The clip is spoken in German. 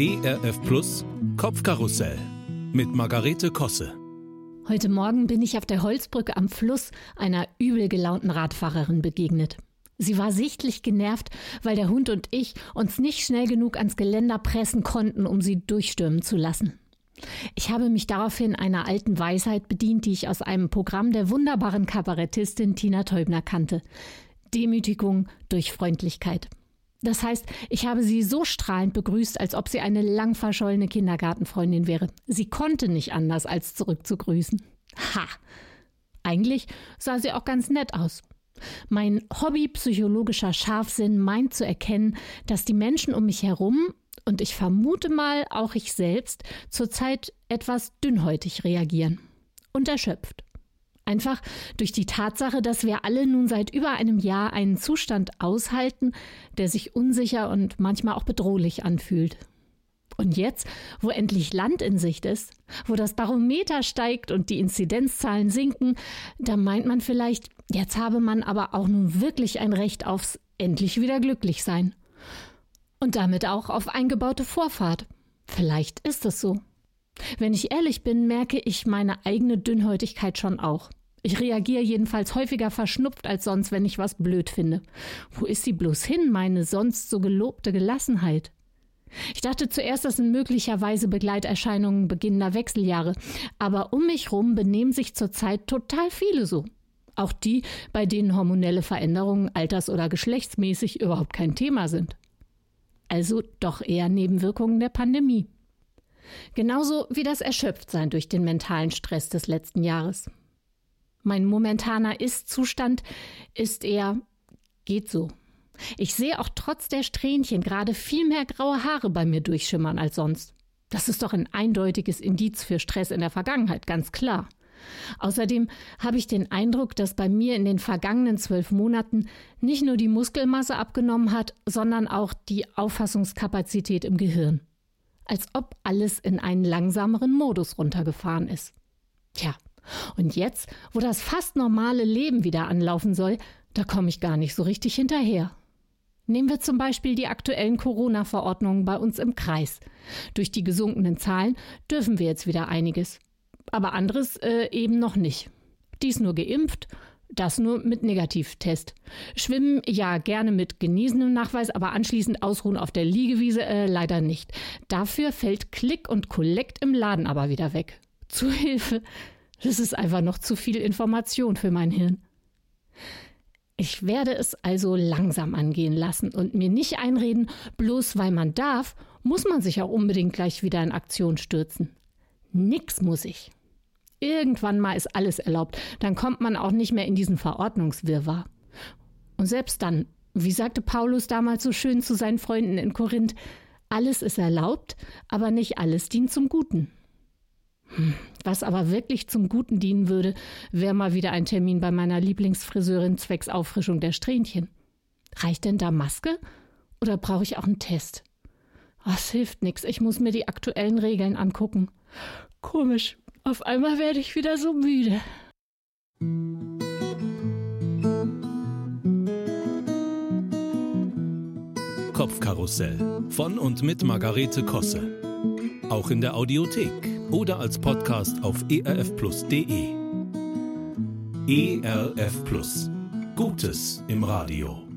ERF Plus Kopfkarussell mit Margarete Kosse. Heute Morgen bin ich auf der Holzbrücke am Fluss einer übel gelaunten Radfahrerin begegnet. Sie war sichtlich genervt, weil der Hund und ich uns nicht schnell genug ans Geländer pressen konnten, um sie durchstürmen zu lassen. Ich habe mich daraufhin einer alten Weisheit bedient, die ich aus einem Programm der wunderbaren Kabarettistin Tina Teubner kannte. Demütigung durch Freundlichkeit. Das heißt, ich habe sie so strahlend begrüßt, als ob sie eine lang verschollene Kindergartenfreundin wäre. Sie konnte nicht anders, als zurückzugrüßen. Ha! Eigentlich sah sie auch ganz nett aus. Mein Hobby psychologischer Scharfsinn meint zu erkennen, dass die Menschen um mich herum und ich vermute mal auch ich selbst zurzeit etwas dünnhäutig reagieren und erschöpft. Einfach durch die Tatsache, dass wir alle nun seit über einem Jahr einen Zustand aushalten, der sich unsicher und manchmal auch bedrohlich anfühlt. Und jetzt, wo endlich Land in Sicht ist, wo das Barometer steigt und die Inzidenzzahlen sinken, da meint man vielleicht, jetzt habe man aber auch nun wirklich ein Recht aufs endlich wieder glücklich sein. Und damit auch auf eingebaute Vorfahrt. Vielleicht ist es so. Wenn ich ehrlich bin, merke ich meine eigene Dünnhäutigkeit schon auch. Ich reagiere jedenfalls häufiger verschnupft als sonst, wenn ich was blöd finde. Wo ist sie bloß hin, meine sonst so gelobte Gelassenheit? Ich dachte zuerst, das sind möglicherweise Begleiterscheinungen beginnender Wechseljahre, aber um mich rum benehmen sich zurzeit total viele so. Auch die, bei denen hormonelle Veränderungen alters- oder geschlechtsmäßig überhaupt kein Thema sind. Also doch eher Nebenwirkungen der Pandemie. Genauso wie das Erschöpftsein durch den mentalen Stress des letzten Jahres. Mein momentaner Ist-Zustand ist eher geht so. Ich sehe auch trotz der Strähnchen gerade viel mehr graue Haare bei mir durchschimmern als sonst. Das ist doch ein eindeutiges Indiz für Stress in der Vergangenheit, ganz klar. Außerdem habe ich den Eindruck, dass bei mir in den vergangenen zwölf Monaten nicht nur die Muskelmasse abgenommen hat, sondern auch die Auffassungskapazität im Gehirn. Als ob alles in einen langsameren Modus runtergefahren ist. Tja, und jetzt, wo das fast normale Leben wieder anlaufen soll, da komme ich gar nicht so richtig hinterher. Nehmen wir zum Beispiel die aktuellen Corona-Verordnungen bei uns im Kreis. Durch die gesunkenen Zahlen dürfen wir jetzt wieder einiges. Aber anderes äh, eben noch nicht. Dies nur geimpft, das nur mit Negativtest. Schwimmen ja gerne mit geniesenem Nachweis, aber anschließend ausruhen auf der Liegewiese äh, leider nicht. Dafür fällt Klick und Kollekt im Laden aber wieder weg. Zu Hilfe. Das ist einfach noch zu viel Information für mein Hirn. Ich werde es also langsam angehen lassen und mir nicht einreden, bloß weil man darf, muss man sich auch unbedingt gleich wieder in Aktion stürzen. Nix muss ich. Irgendwann mal ist alles erlaubt, dann kommt man auch nicht mehr in diesen Verordnungswirrwarr. Und selbst dann, wie sagte Paulus damals so schön zu seinen Freunden in Korinth, alles ist erlaubt, aber nicht alles dient zum Guten. Was aber wirklich zum Guten dienen würde, wäre mal wieder ein Termin bei meiner Lieblingsfriseurin zwecks Auffrischung der Strähnchen. Reicht denn da Maske? Oder brauche ich auch einen Test? Was hilft nix, ich muss mir die aktuellen Regeln angucken. Komisch, auf einmal werde ich wieder so müde. Kopfkarussell von und mit Margarete Kosse. Auch in der Audiothek oder als Podcast auf erfplus.de. ERF Plus. Gutes im Radio.